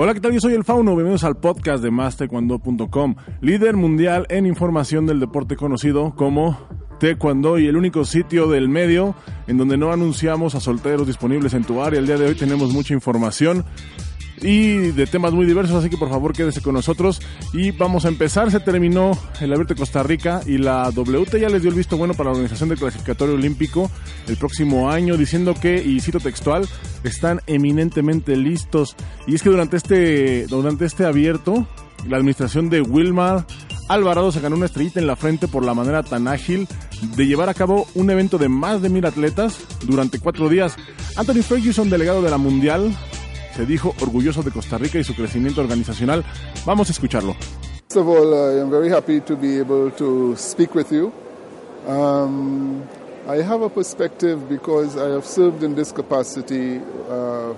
Hola, ¿qué tal? Yo soy el Fauno. Bienvenidos al podcast de MasterCuando.com, líder mundial en información del deporte conocido como Taekwondo y el único sitio del medio en donde no anunciamos a solteros disponibles en tu área. El día de hoy tenemos mucha información y de temas muy diversos, así que por favor quédese con nosotros y vamos a empezar. Se terminó el Abierto de Costa Rica y la WT ya les dio el visto bueno para la organización del clasificatorio olímpico el próximo año, diciendo que, y cito textual, están eminentemente listos. Y es que durante este, durante este abierto, la administración de Wilmar Alvarado se ganó una estrellita en la frente por la manera tan ágil de llevar a cabo un evento de más de mil atletas durante cuatro días. Anthony Ferguson, delegado de la Mundial, se dijo orgulloso de Costa Rica y su crecimiento organizacional. Vamos a escucharlo. First of all, I am very happy to be able to speak with you. Um, I have a perspective because I have served in this capacity uh, uh,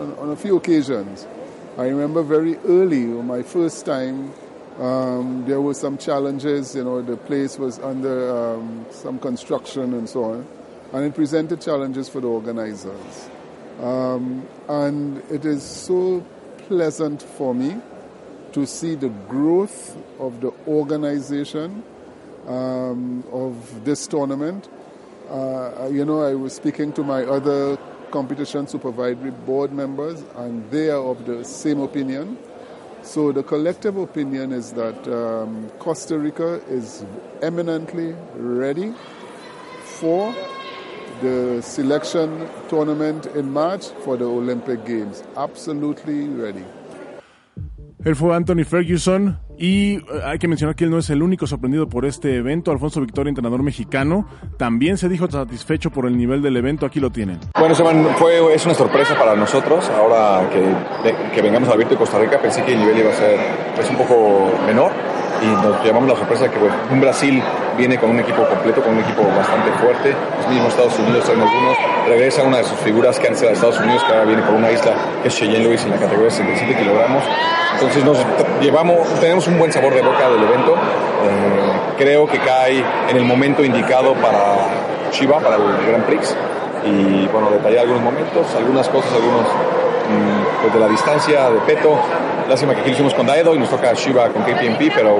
on, on, a few occasions. I remember very early, my first time, um, there were some challenges. You know, the place was under um, some construction and so on, and it presented challenges for the organizers. Um, and it is so pleasant for me to see the growth of the organization um, of this tournament. Uh, you know, I was speaking to my other competition supervisory board members, and they are of the same opinion. So the collective opinion is that um, Costa Rica is eminently ready for the selection tournament in March for the Olympic Games. Absolutely ready. Él fue Anthony Ferguson y eh, hay que mencionar que él no es el único sorprendido por este evento. Alfonso Victoria, entrenador mexicano, también se dijo satisfecho por el nivel del evento. Aquí lo tienen. Bueno, Seban, fue, es una sorpresa para nosotros. Ahora que, que vengamos al abierto de Costa Rica, pensé que el nivel iba a ser pues, un poco menor y nos llevamos la sorpresa de que un Brasil viene con un equipo completo, con un equipo bastante fuerte. Los mismos Estados Unidos traen algunos. Regresa una de sus figuras que antes era de Estados Unidos, que ahora viene por una isla, que es Cheyenne Lewis en la categoría de 67 kilogramos. Entonces nos llevamos, tenemos un buen sabor de boca del evento. Eh, creo que cae en el momento indicado para Chiva, para el Grand Prix. Y bueno, detallar algunos momentos, algunas cosas, algunos pues de la distancia de Peto, Lástima que aquí lo hicimos con Daedo y nos toca Shiva con KPMP, pero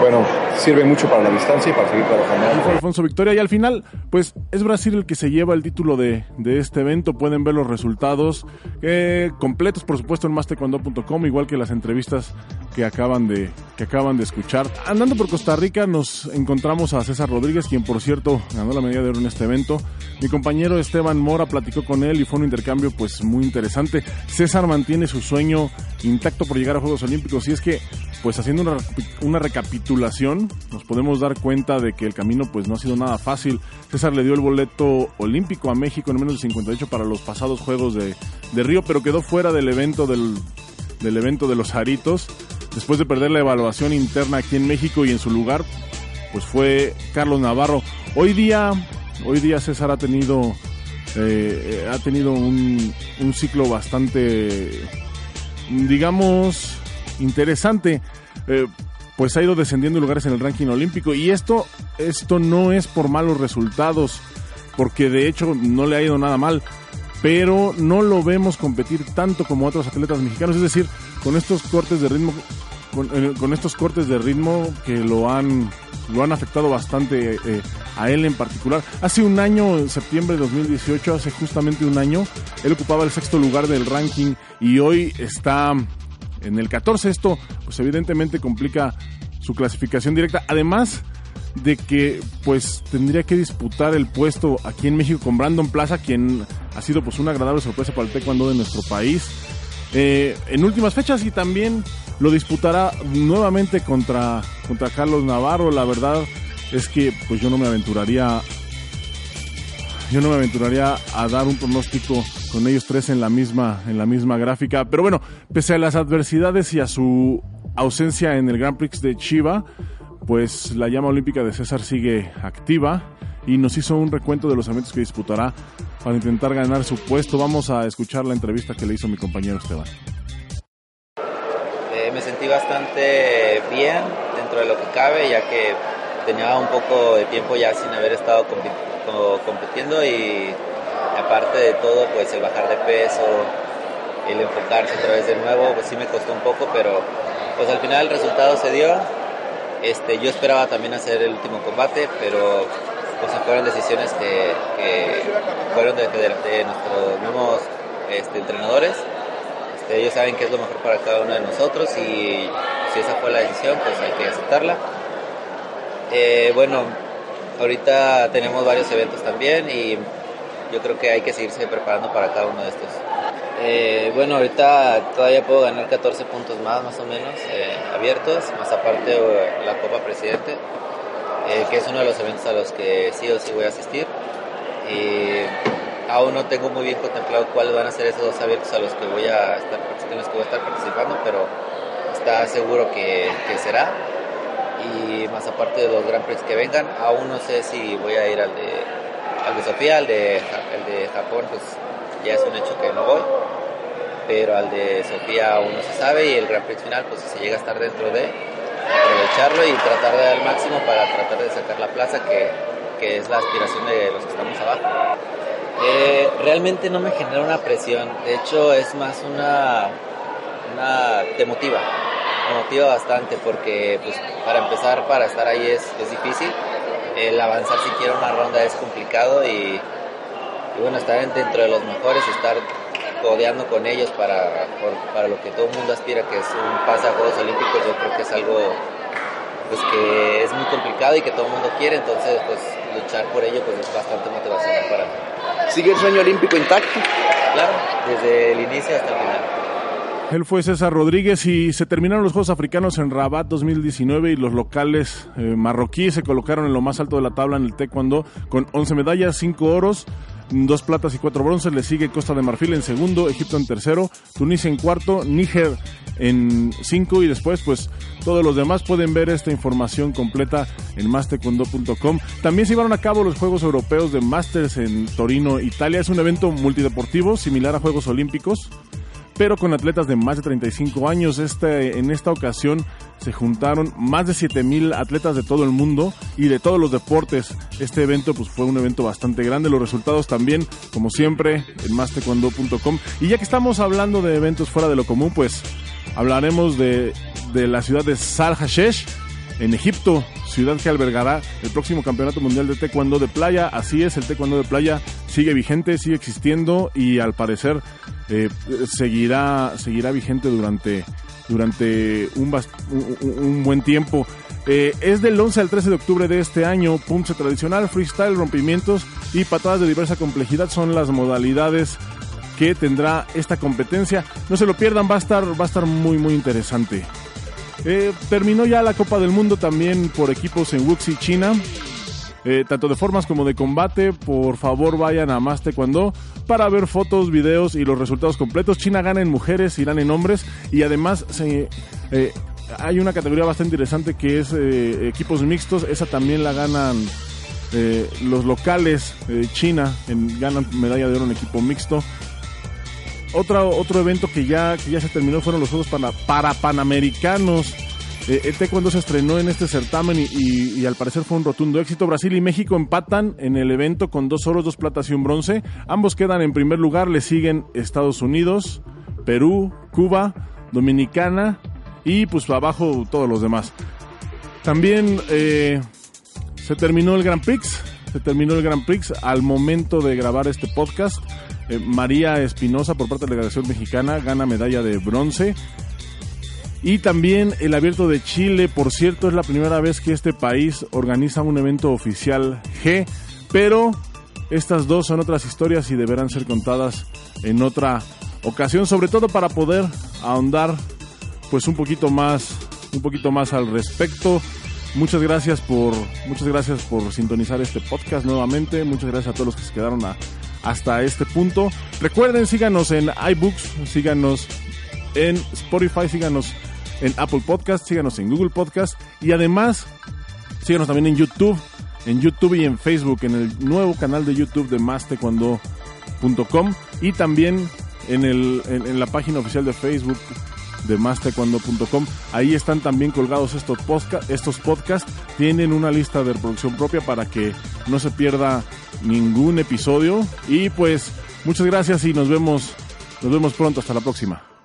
bueno, sirve mucho para la distancia y para seguir trabajando. Fue Alfonso Victoria y al final, pues es Brasil el que se lleva el título de, de este evento. Pueden ver los resultados eh, completos, por supuesto, en mastecuando.com, igual que las entrevistas que acaban de que acaban de escuchar. Andando por Costa Rica nos encontramos a César Rodríguez, quien por cierto ganó la medalla de oro en este evento. Mi compañero Esteban Mora platicó con él y fue un intercambio pues muy interesante. César mantiene su sueño intacto por llegar a Juegos Olímpicos y es que pues haciendo una, una, recapitulación nos podemos dar cuenta de que el camino pues no ha sido nada fácil. César le dio el boleto olímpico a México en menos de 58 para los pasados Juegos de, de Río, pero quedó fuera del evento del, del evento de los Aritos después de perder la evaluación interna aquí en México y en su lugar pues fue Carlos Navarro. Hoy día, hoy día César ha tenido eh, ha tenido un, ciclo bastante digamos, interesante. Eh, pues ha ido descendiendo lugares en el ranking olímpico y esto, esto no es por malos resultados, porque de hecho no le ha ido nada mal, pero no lo vemos competir tanto como otros atletas mexicanos, es decir, con estos cortes de ritmo, con, eh, estos cortes de ritmo que lo han, lo han afectado bastante eh, a él en particular. Hace un año, en septiembre de 2018, hace justamente un año, él ocupaba el sexto lugar del ranking y hoy está en el 14. Esto, pues evidentemente complica su clasificación directa. Además de que, pues, tendría que disputar el puesto aquí en México con Brandon Plaza, quien ha sido, pues, una agradable sorpresa para el taekwondo de nuestro país. Eh, en últimas fechas y también lo disputará nuevamente contra, contra Carlos Navarro. La verdad es que, pues, yo no me aventuraría yo no me aventuraría a dar un pronóstico con ellos tres en la misma, en la misma gráfica. Pero bueno, pese a las adversidades y a su ausencia en el Grand Prix de Chiva, pues la llama olímpica de César sigue activa y nos hizo un recuento de los eventos que disputará para intentar ganar su puesto. Vamos a escuchar la entrevista que le hizo mi compañero Esteban. Me sentí bastante bien dentro de lo que cabe, ya que tenía un poco de tiempo ya sin haber estado compitiendo y aparte de todo, pues el bajar de peso, el enfocarse otra vez de nuevo, pues sí me costó un poco, pero pues al final el resultado se dio. Este, yo esperaba también hacer el último combate, pero pues fueron decisiones que, fueron de, nuestros mismos este, entrenadores. Ellos saben qué es lo mejor para cada uno de nosotros y si esa fue la decisión, pues hay que aceptarla. Eh, bueno, ahorita tenemos varios eventos también y yo creo que hay que seguirse preparando para cada uno de estos. Eh, bueno, ahorita todavía puedo ganar 14 puntos más, más o menos, eh, abiertos, más aparte la Copa Presidente, que es uno de los eventos a los que sí o sí voy a asistir. Aún no tengo muy bien contemplado cuáles van a ser esos dos abiertos a los que voy a estar, en los que voy a estar participando, pero está seguro que, será y más aparte de los Grand Prix que vengan, aún no sé si voy a ir al de, al de Sofía, al de, de Japón, pues ya es un hecho que no voy, pero al de Sofía aún no se sabe y el Grand Prix final, pues si se llega a estar dentro de, aprovecharlo y tratar de dar el máximo para tratar de sacar la plaza, que es la aspiración de los que estamos abajo. Eh, realmente no me genera una presión, de hecho es más una, una te motiva, me motiva bastante porque pues para empezar para estar ahí es, es difícil. El avanzar siquiera una ronda es complicado y, bueno estar dentro de los mejores estar codeando con ellos para, para lo que todo el mundo aspira que es un pase a Juegos Olímpicos yo creo que es algo pues que es muy complicado y que todo el mundo quiere entonces pues luchar por ello pues es bastante motivacional para mí ¿Sigue el sueño olímpico intacto? Claro, desde el inicio hasta el final. Él fue César Rodríguez y se terminaron los Juegos Africanos en Rabat 2019 y los locales eh, marroquíes se colocaron en lo más alto de la tabla en el taekwondo con 11 medallas, 5 oros, 2 platas y 4 bronces. Le sigue Costa de Marfil en segundo, Egipto en tercero, Tunisia en cuarto, Níger en 5 y después pues todos los demás pueden ver esta información completa en mastecondo.com. También se llevaron a cabo los Juegos Europeos de Masters en Torino, Italia. Es un evento multideportivo similar a Juegos Olímpicos pero con atletas de más de 35 años. Este, en esta ocasión se juntaron más de 7000 atletas de todo el mundo y de todos los deportes. Este evento pues fue un evento bastante grande. Los resultados también, como siempre, en mastecuando.com. Y ya que estamos hablando de eventos fuera de lo común, pues hablaremos de, de la ciudad de Sal Hashesh en Egipto, ciudad que albergará el próximo Campeonato Mundial de Taekwondo de Playa. Así es, el Taekwondo de Playa sigue vigente, sigue existiendo y al parecer eh, seguirá, seguirá vigente durante, durante un, un, buen tiempo. Eh, es del 11 al 13 de octubre de este año. Punce tradicional, freestyle, rompimientos y patadas de diversa complejidad son las modalidades que tendrá esta competencia. No se lo pierdan, va a estar, va a estar muy, muy interesante. Eh, terminó ya la Copa del Mundo también por equipos en Wuxi, China. Eh, tanto de formas como de combate, por favor vayan a Más Taekwondo para ver fotos, videos y los resultados completos. China gana en mujeres, Irán en hombres y además eh, hay una categoría bastante interesante que es equipos mixtos. Esa también la ganan los locales China, en, ganan medalla de oro en equipo mixto. Otro, otro evento que ya, que ya se terminó fueron los Juegos para, para Panamericanos. Eh, el taekwondo se estrenó en este certamen y, al parecer fue un rotundo éxito. Brasil y México empatan en el evento con dos oros, dos platas y un bronce. Ambos quedan en primer lugar, le siguen Estados Unidos, Perú, Cuba, Dominicana y pues abajo todos los demás. También eh, se terminó el Grand Prix, se terminó el Grand Prix al momento de grabar este podcast. Eh, María Espinosa, por parte de la delegación mexicana, gana medalla de bronce. Y también el Abierto de Chile, por cierto, es la primera vez que este país organiza un evento oficial G, pero estas dos son otras historias y deberán ser contadas en otra ocasión, sobre todo para poder ahondar pues un poquito más un poquito más al respecto. Muchas gracias por muchas gracias por sintonizar este podcast nuevamente. Muchas gracias a todos los que se quedaron hasta este punto. Recuerden, síganos en iBooks, síganos en Spotify, síganos en Apple Podcast, síganos en Google Podcast y además síganos también en YouTube, en YouTube y en Facebook, en el nuevo canal de YouTube de mastecuando.com y también en, el, en, la página oficial de Facebook de mastecuando.com. Ahí están también colgados estos, podcast, estos podcasts. Tienen una lista de reproducción propia para que no se pierda ningún episodio. Y pues muchas gracias y nos vemos Nos vemos pronto, hasta la próxima.